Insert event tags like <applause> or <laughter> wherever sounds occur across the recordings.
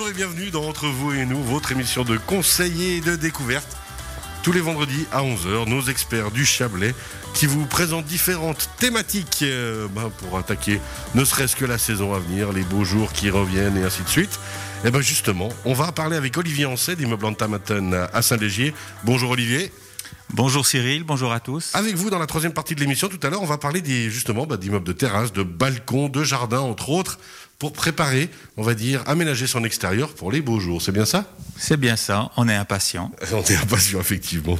Bonjour et bienvenue dans Entre vous et nous, votre émission de conseillers et de découverte. Tous les vendredis à 11h, nos experts du Chablais qui vous présentent différentes thématiques euh, ben, pour attaquer ne serait-ce que la saison à venir, les beaux jours qui reviennent et ainsi de suite. Et bien justement, on va parler avec Olivier Ancet d'immeuble Antamaten à Saint-Légier. Bonjour Olivier. Bonjour Cyril, bonjour à tous. Avec vous, dans la troisième partie de l'émission, tout à l'heure, on va parler des, justement bah, d'immeubles de terrasse, de balcons, de jardins, entre autres, pour préparer, on va dire, aménager son extérieur pour les beaux jours. C'est bien ça? C'est bien ça, on est impatient. <laughs> On est impatient, effectivement.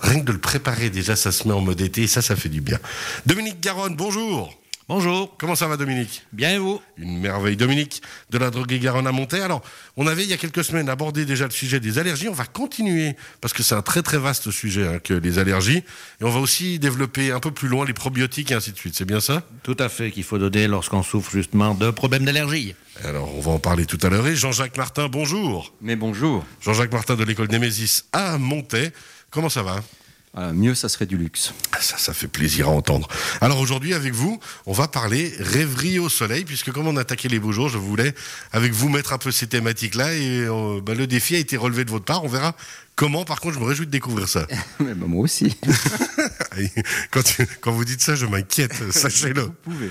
Rien que de le préparer, déjà, ça se met en mode été et ça, ça fait du bien. Dominique Garonne, bonjour. Bonjour. Comment ça va Dominique? Bien et vous? Une merveille Dominique de la droguée Garonne à Monter. Alors, on avait il y a quelques semaines abordé déjà le sujet des allergies. On va continuer parce que c'est un très très vaste sujet hein, que les allergies. Et on va aussi développer un peu plus loin les probiotiques et ainsi de suite. C'est bien ça? Tout à fait, qu'il faut donner lorsqu'on souffre justement de problèmes d'allergie. Alors, on va en parler tout à l'heure. Et Jean-Jacques Martin, bonjour. Mais bonjour. Jean-Jacques Martin de l'école Némésis à Montet. Comment ça va? Euh, mieux, ça serait du luxe. Ah, ça, ça fait plaisir à entendre. Alors aujourd'hui, avec vous, on va parler rêverie au soleil, puisque comme on attaquait les beaux jours, je voulais, avec vous, mettre un peu ces thématiques-là. Et euh, bah, le défi a été relevé de votre part. On verra comment. Par contre, je me réjouis de découvrir ça. <laughs> Mais bah, moi aussi. <laughs> quand, quand, vous dites ça, je m'inquiète, <laughs> sachez-le. Vous pouvez.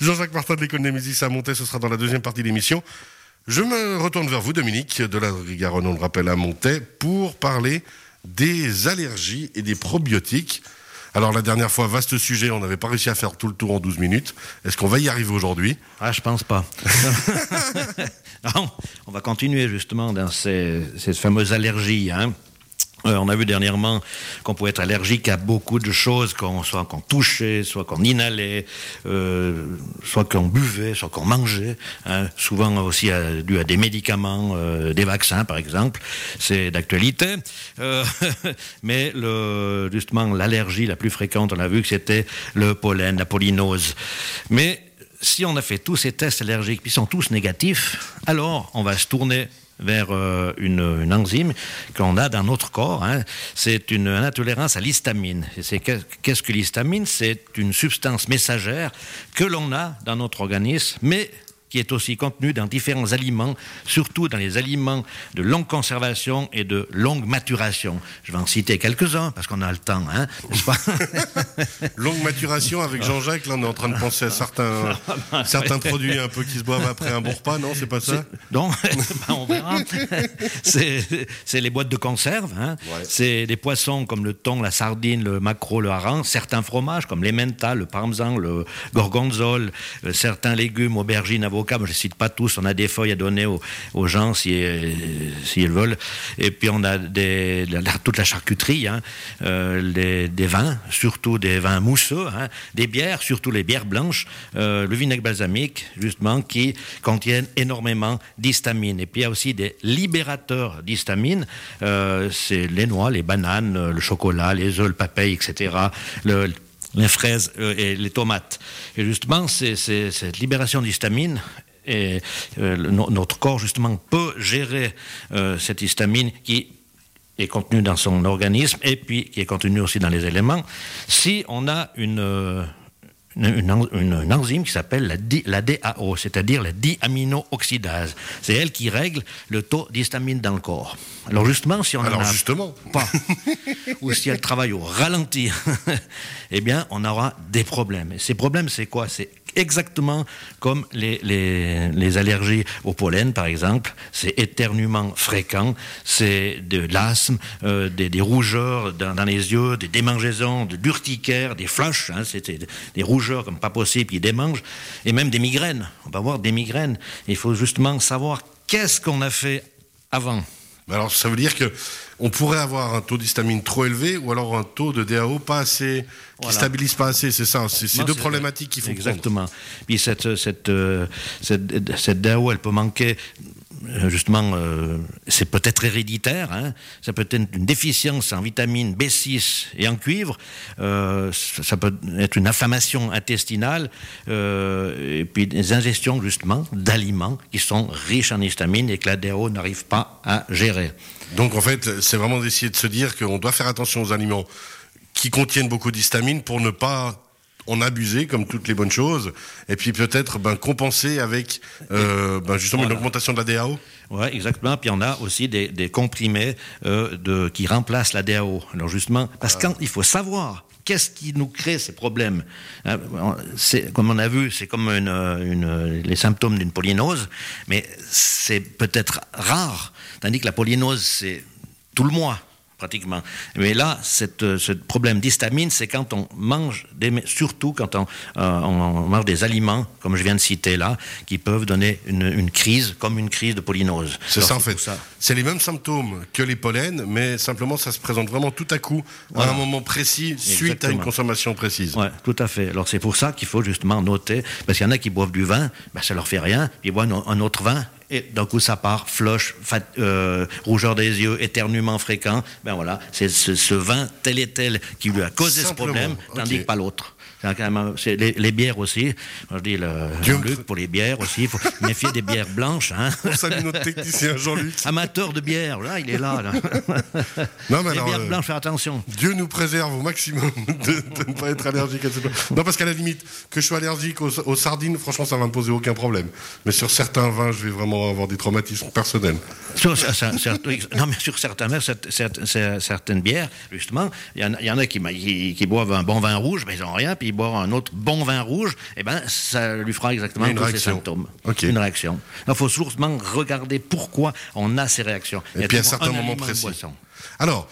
Jean-Jacques Martin de l'école Némésis à Montet, ce sera dans la deuxième partie de l'émission. Je me retourne vers vous, Dominique, de la Garonne, on le rappelle, à Montet, pour parler des allergies et des probiotiques. Alors la dernière fois, vaste sujet, on n'avait pas réussi à faire tout le tour en 12 minutes. Est-ce qu'on va y arriver aujourd'hui? Ah, je pense pas. <laughs> non, on va continuer justement dans ces, ces fameuses allergies. Hein. Euh, on a vu dernièrement qu'on pouvait être allergique à beaucoup de choses, qu'on, soit qu'on touchait, soit qu'on inhalait, euh, soit qu'on buvait, soit qu'on mangeait. Hein. souvent aussi dû à des médicaments, euh, des vaccins par exemple. C'est d'actualité. Euh, <laughs> mais le, justement, l'allergie la plus fréquente, on a vu que c'était le pollen, la pollinose. Mais si on a fait tous ces tests allergiques, qui sont tous négatifs, alors on va se tourner vers euh, une, une, enzyme qu'on a dans notre corps. Hein. C'est une, intolérance à l'histamine. Qu'est-ce que l'histamine? C'est une substance messagère que l'on a dans notre organisme, mais qui est aussi contenu dans différents aliments, surtout dans les aliments de longue conservation et de longue maturation. Je vais en citer quelques-uns parce qu'on a le temps, hein, n'est-ce pas <laughs> Longue maturation avec Jean-Jacques, là on est en train de penser à certains, <laughs> certains produits un peu qui se boivent après un bon repas, non C'est pas ça Non, <laughs> ben, on verra. C'est les boîtes de conserve, hein. ouais. c'est des poissons comme le thon, la sardine, le maquereau, le hareng, certains fromages comme l'emmental, le parmesan, le gorgonzole, euh, certains légumes, aubergines, avocats, je ne cite pas tous, on a des feuilles à donner aux, gens s'ils si, si veulent. Et puis on a toute la charcuterie, hein, euh, les, des vins, surtout des vins mousseux, hein, des bières, surtout les bières blanches, euh, le vinaigre balsamique, justement, qui contiennent énormément d'histamine. Et puis il y a aussi des libérateurs d'histamine, euh, c'est les noix, les bananes, le chocolat, les œufs, le papaye, etc. Le, les fraises euh, et les tomates. Et justement, c'est cette libération d'histamine et euh, notre corps justement peut gérer euh, cette histamine qui est contenue dans son organisme et puis qui est contenue aussi dans les éléments si on a une une, une, une, enzyme qui s'appelle la, la, DAO, c'est-à-dire la diaminooxydase. C'est elle qui règle le taux d'histamine dans le corps. Alors justement, si on Alors en a justement. pas, <laughs> ou si elle travaille au ralenti, <laughs> eh bien, on aura des problèmes. Et ces problèmes, c'est quoi? C'est exactement comme les, les, allergies au pollen, par exemple. C'est éternuement fréquent, c'est de l'asthme, euh, des, rougeurs dans, les yeux, des démangeaisons, de l'urticaire, des flashs, hein, c'était des rougeurs comme pas possible qui démangent, et même des migraines. On va avoir des migraines. Il faut justement savoir qu'est-ce qu'on a fait avant. Alors ça veut dire que on pourrait avoir un taux d'histamine trop élevé ou alors un taux de DAO pas assez qui voilà. stabilise pas assez, c'est ça. C'est ces deux problématiques qu'il faut exactement. Prendre. Puis cette cette, euh, cette cette DAO, elle peut manquer justement, euh, c'est peut-être héréditaire, hein, ça peut être une déficience en vitamine B6 et en cuivre, euh, ça peut être une inflammation intestinale, euh, et puis des ingestions justement d'aliments qui sont riches en histamine et que la DAO n'arrive pas à gérer. Donc en fait, c'est vraiment d'essayer de se dire qu'on doit faire attention aux aliments qui contiennent beaucoup d'histamine pour ne pas en abuser comme toutes les bonnes choses, et puis peut-être ben, compenser avec euh, ben, justement une augmentation de la DAO. Oui, exactement. Puis on a aussi des, comprimés euh, de, qui remplacent la DAO. Alors justement, parce qu'il faut savoir qu'est-ce qui nous crée ces problèmes hein, Comme on a vu, c'est comme les symptômes d'une polynose, mais c'est peut-être rare, tandis que la polynose, c'est tout le mois pratiquement. Mais là, cette, ce problème d'histamine, c'est quand on mange, des, surtout quand on, euh, on, mange des aliments, comme je viens de citer là, qui peuvent donner une, crise, comme une crise de polynose. C'est ça en fait. C'est les mêmes symptômes que les pollens, mais simplement ça se présente vraiment tout à coup, à un moment précis, suite à une consommation précise. Oui, tout à fait. Alors c'est pour ça qu'il faut justement noter, parce qu'il y en a qui boivent du vin, ben, ça leur fait rien, ils boivent un autre vin, et d'un coup ça part, flush, euh, rougeur des yeux, éternuement fréquent. Ben voilà, c'est ce, vin tel et tel qui lui a causé ce problème, tandis que pas l'autre. C'est les, les, bières aussi. Je dis le Jean-Luc pour les bières aussi. Il faut méfier des bières blanches. Hein. On salue notre technicien Jean-Luc. <laughs> Amateur de bière, là, il est là. <laughs> Non, mais les bières euh, blanches, fais attention. Dieu nous préserve au maximum <laughs> de, ne pas être allergique à ce Non, parce qu'à la limite, que je sois allergique aux, sardines, franchement, ça va me poser aucun problème. Mais sur certains vins, je vais vraiment avoir des traumatismes personnels. Sur, non, mais sur certains vins, certaines bières, justement, il y, en a qui, qui, boivent un bon vin rouge, mais ils n'ont rien, puis boire un autre bon vin rouge, eh ben, ça lui fera exactement tous ces symptômes. Une réaction. Il faut toujours regarder pourquoi on a ces réactions. Et puis à un certain moment précis. Alors,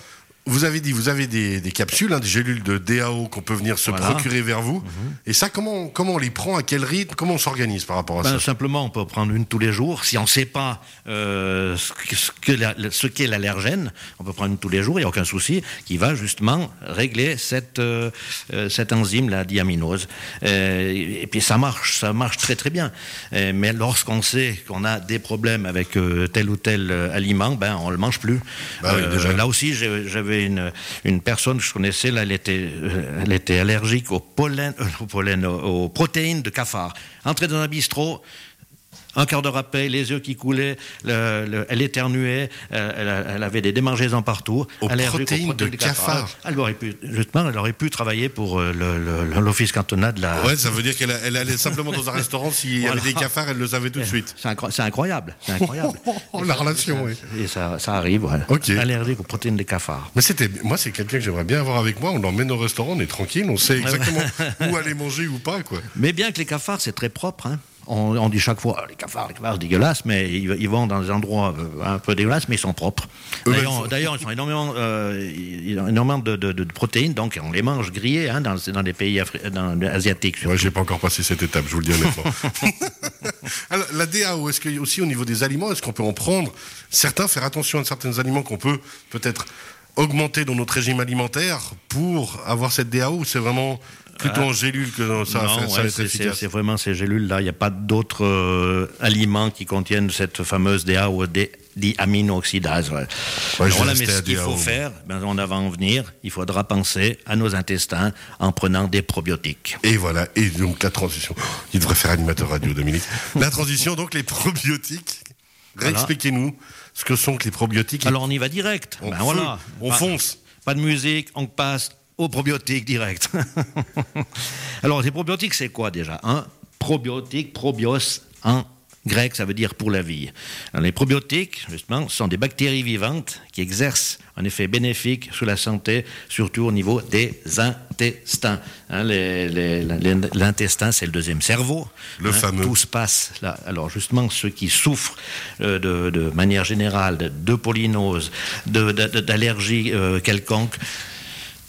vous avez dit, vous avez des, capsules, hein, des gélules de DAO qu'on peut venir se procurer vers vous. Mhm. Et ça, comment, comment on les prend À quel rythme Comment on s'organise par rapport à ben, ça Simplement, on peut prendre une tous les jours. Si on ne sait pas euh, ce qu'est l'allergène, on peut prendre une tous les jours, il n'y a aucun souci, qui va justement régler cette, euh, euh, cette enzyme, la diaminose. et puis ça marche, ça marche très très bien. mais lorsqu'on sait qu'on a des problèmes avec tel ou tel aliment, ben, on ne le mange plus. Bah là aussi, j'avais une, personne que je connaissais, là, elle était, euh, elle était allergique au pollen, euh, au pollen aux, protéines de cafard. Entrer dans un bistrot, un quart d'heure après, les yeux qui coulaient, elle éternuait, euh, elle, avait des démangeaisons partout. Aux protéines, de, cafard. Elle aurait pu, justement, elle aurait pu travailler pour euh, l'office cantonal de la. Ouais, ça veut dire qu'elle allait simplement dans un <laughs> restaurant, s'il y avait des cafards, elle le savait tout de suite. C'est incroyable. C'est <laughs> incroyable. la relation, oui. Et ça, ça arrive, voilà. Allergique aux protéines de cafards. Mais c'était, moi, c'est quelqu'un que j'aimerais bien avoir avec moi. On l'emmène au restaurant, on est tranquille, on sait exactement où <laughs> aller manger ou pas, quoi. Mais bien que les cafards, c'est très propre, hein. On, dit chaque fois, les cafards, les cafards, c'est dégueulasse, mais ils, vont dans des endroits euh, un peu dégueulasses, mais ils sont propres. D'ailleurs, ils ont énormément, euh, énormément de, protéines, donc on les mange grillés hein, dans, dans, des pays asiatiques. Ouais, j'ai pas encore passé cette étape, je vous le dis honnêtement. <laughs> Alors, la DAO, est-ce que aussi au niveau des aliments, est-ce qu'on peut en prendre? Certains, faire attention à certains aliments qu'on peut peut-être augmenter dans notre régime alimentaire pour avoir cette DAO C'est vraiment plutôt en gélule que ça, non, ça, C'est vraiment ces gélules-là. Il n'y a pas d'autres euh, aliments qui contiennent cette fameuse DA ou diamino-oxydase. Ouais. voilà, mais ce qu'il faut faire, ben, on va en venir, il faudra penser à nos intestins en prenant des probiotiques. Et voilà, et donc la transition. Il devrait faire animateur radio, Dominique. la transition, donc les probiotiques. Réexpliquez-nous ce que sont que les probiotiques. Alors on y va direct. On, ben, voilà. on fonce. Pas de musique, on passe aux probiotiques direct. <laughs> Alors, les probiotiques, c'est quoi déjà Un probiotique, probios, en grec, ça veut dire pour la vie. les probiotiques, justement, sont des bactéries vivantes qui exercent un effet bénéfique sur la santé, surtout au niveau des intestins. Hein, l'intestin, c'est le deuxième cerveau. Le hein, fameux. Tout se passe là. Alors, justement, ceux qui souffrent euh, de, manière générale de, polynose, d'allergie euh, quelconque,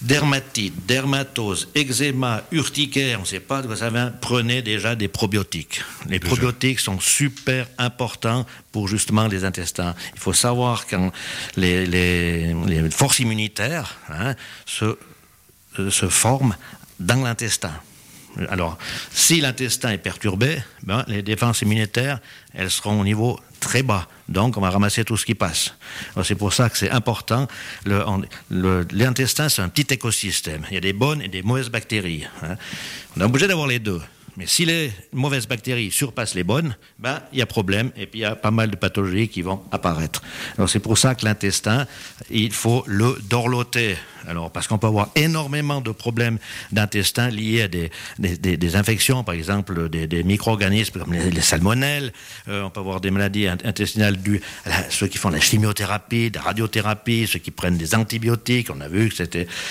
dermatite, dermatose, eczéma, urticaire, on ne sait pas de quoi ça vient, prenez déjà des probiotiques. Les probiotiques sont super importants pour justement les intestins. Il faut savoir quand les, forces immunitaires hein, se, euh, se forment dans l'intestin. Alors, si l'intestin est perturbé, ben, les défenses immunitaires, elles seront au niveau très bas. Donc, on va ramasser tout ce qui passe. C'est pour ça que c'est important. L'intestin, c'est un petit écosystème. Il y a des bonnes et des mauvaises bactéries. Hein. On est obligé d'avoir les deux. Mais si les mauvaises bactéries surpassent les bonnes, ben, il y a problème et puis il y a pas mal de pathologies qui vont apparaître. c'est pour ça que l'intestin, il faut le dorloter Alors, parce qu'on peut avoir énormément de problèmes d'intestin liés à des, infections, par exemple des, micro-organismes comme les, salmonelles. Euh, on peut avoir des maladies intestinales dues à ceux qui font la chimiothérapie, la radiothérapie, ceux qui prennent des antibiotiques. On a vu que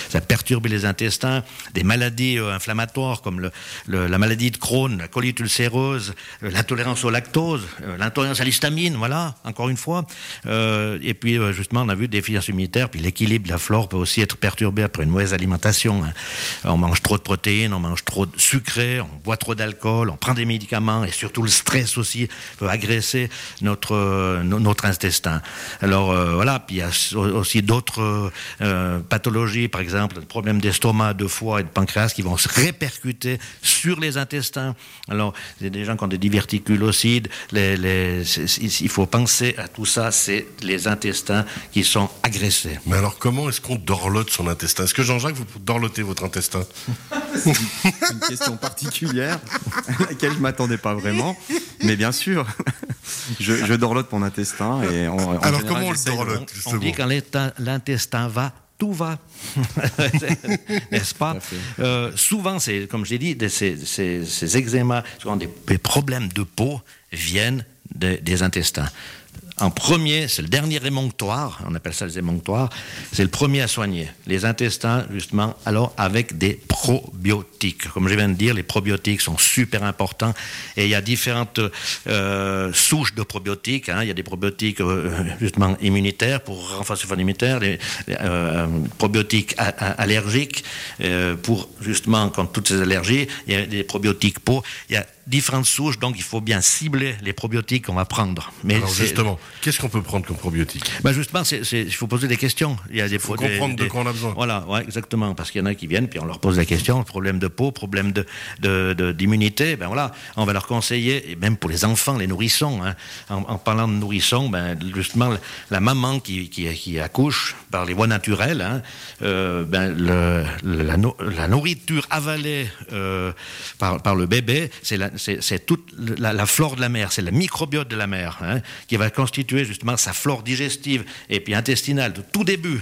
ça perturbait les intestins. Des maladies euh, inflammatoires comme la maladie de Crohn, la colite ulcéreuse, euh, l'intolérance au lactose, l'intolérance à l'histamine, voilà, encore une fois. et puis, justement, on a vu des déficience immunitaire, puis l'équilibre de la flore peut aussi être perturbé après une mauvaise alimentation. Hein. On mange trop de protéines, on mange trop de sucré, on boit trop d'alcool, on prend des médicaments et surtout le stress aussi peut agresser notre euh, notre intestin. Alors euh, voilà, puis il y a aussi d'autres euh, pathologies, par exemple, problèmes d'estomac, de foie et de pancréas qui vont se répercuter sur les intestins. Alors, a des gens qui ont des diverticulocytes, les, les, il faut penser à tout ça, c'est les intestins qui sont agressés. Mais alors, comment est-ce qu'on dorlote son intestin Est-ce que Jean-Jacques, vous dorlotez votre intestin <laughs> C'est une question particulière à laquelle je ne m'attendais pas vraiment. Mais bien sûr, <laughs> je, dorlote mon intestin. Et alors, comment on le dorlote On, dit quand l'intestin va, tout va, <laughs> n'est-ce pas euh, Souvent, c'est comme j'ai dit, ces, ces, ces eczémas, souvent des, problèmes de peau viennent des intestins. En premier, c'est le dernier émonctoire, on appelle ça les émonctoires, c'est le premier à soigner. Les intestins, justement, alors avec des probiotiques. Comme je viens de dire, les probiotiques sont super importants et il y a différentes euh, souches de probiotiques. Hein. Il y a des probiotiques, euh, justement, immunitaires pour renforcer le immunitaire, des euh, probiotiques allergiques pour, justement, contre toutes ces allergies. Il y a des probiotiques peau. Différentes souches, donc il faut bien cibler les probiotiques qu'on va prendre. Mais Alors justement, qu'est-ce qu'on peut prendre comme probiotique ben Justement, il faut poser des questions. Il y a des, faut comprendre de quoi on a besoin. Voilà, ouais, exactement, parce qu'il y en a qui viennent, puis on leur pose la question, problème de peau, problème de, d'immunité, ben voilà, on va leur conseiller, et même pour les enfants, les nourrissons, hein, en, parlant de nourrissons, ben justement, la maman qui, qui, accouche par les voies naturelles, hein, euh, ben le, la, la, nourriture avalée euh, par, par le bébé, c'est la, c'est toute la, flore de la mer, c'est le microbiote de la mer, hein, qui va constituer justement sa flore digestive et puis intestinale de tout début.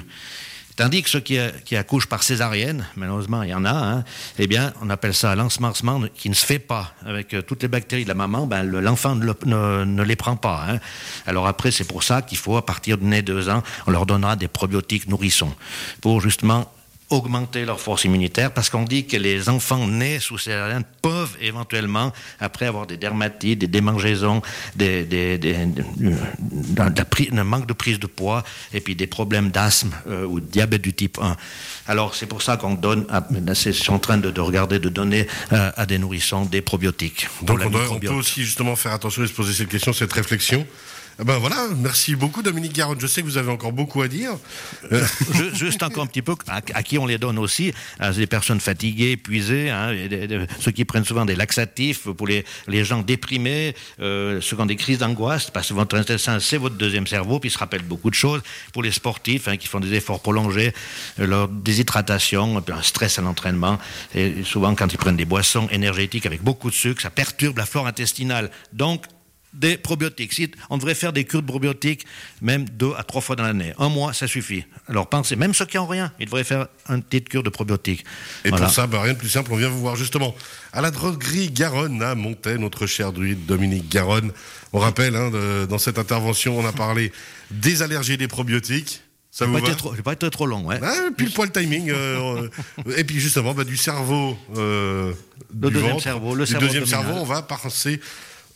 Tandis que ceux qui, accouchent par césarienne, malheureusement il y en a, hein, eh bien on appelle ça l'ensemencement qui ne se fait pas avec euh, toutes les bactéries de la maman, ben, l'enfant ne, les prend pas. Hein. Alors après c'est pour ça qu'il faut à partir de nez deux ans, on leur donnera des probiotiques nourrissons pour justement augmenter leur force immunitaire parce qu'on dit que les enfants nés sous césarienne peuvent éventuellement, après avoir des dermatites, des démangeaisons, des, des, des, un manque de prise de poids et puis des problèmes d'asthme euh, ou de diabète du type 1. Alors c'est pour ça qu'on donne, je suis en train de, regarder, de donner euh, à des nourrissons des probiotiques. Donc on, on, peut aussi justement faire attention et se poser cette question, cette réflexion. Eh ben voilà, merci beaucoup Dominique Garonne. Je sais que vous avez encore beaucoup à dire. Euh, juste encore un petit peu, à, qui on les donne aussi à des personnes fatiguées, épuisées, hein, ceux qui prennent souvent des laxatifs pour les, les gens déprimés, euh, ceux qui ont des crises d'angoisse, parce que votre intestin, c'est votre deuxième cerveau, puis il se rappelle beaucoup de choses. Pour les sportifs hein, qui font des efforts prolongés, euh, leur déshydratation, un stress à l'entraînement, et souvent quand ils prennent des boissons énergétiques avec beaucoup de sucre, ça perturbe la flore intestinale. Donc, des probiotiques. on devrait faire des cures de probiotiques même deux à trois fois dans l'année. Un mois, ça suffit. Alors pensez, même ceux qui n'ont rien, ils devraient faire une petite cure de probiotiques. Et pour ça, bah, rien de plus simple, on vient vous voir justement à la droguerie Garonne à Montaigne, notre cher druide Dominique Garonne. On rappelle, hein, dans cette intervention, on a parlé des allergies des probiotiques. Ça vous va trop, pas être trop long, ouais. Ah, puis le poil timing. Euh, et puis justement, bah, du cerveau, euh, le deuxième cerveau, le du deuxième cerveau, on va passer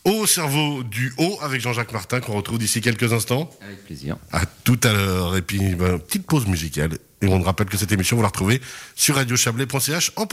au cerveau du haut avec Jean-Jacques Martin qu'on retrouve d'ici quelques instants. Avec plaisir. À tout à l'heure. Et puis, ben, petite pause musicale. Et on rappelle que cette émission, vous la retrouvez sur radiochablais.ch en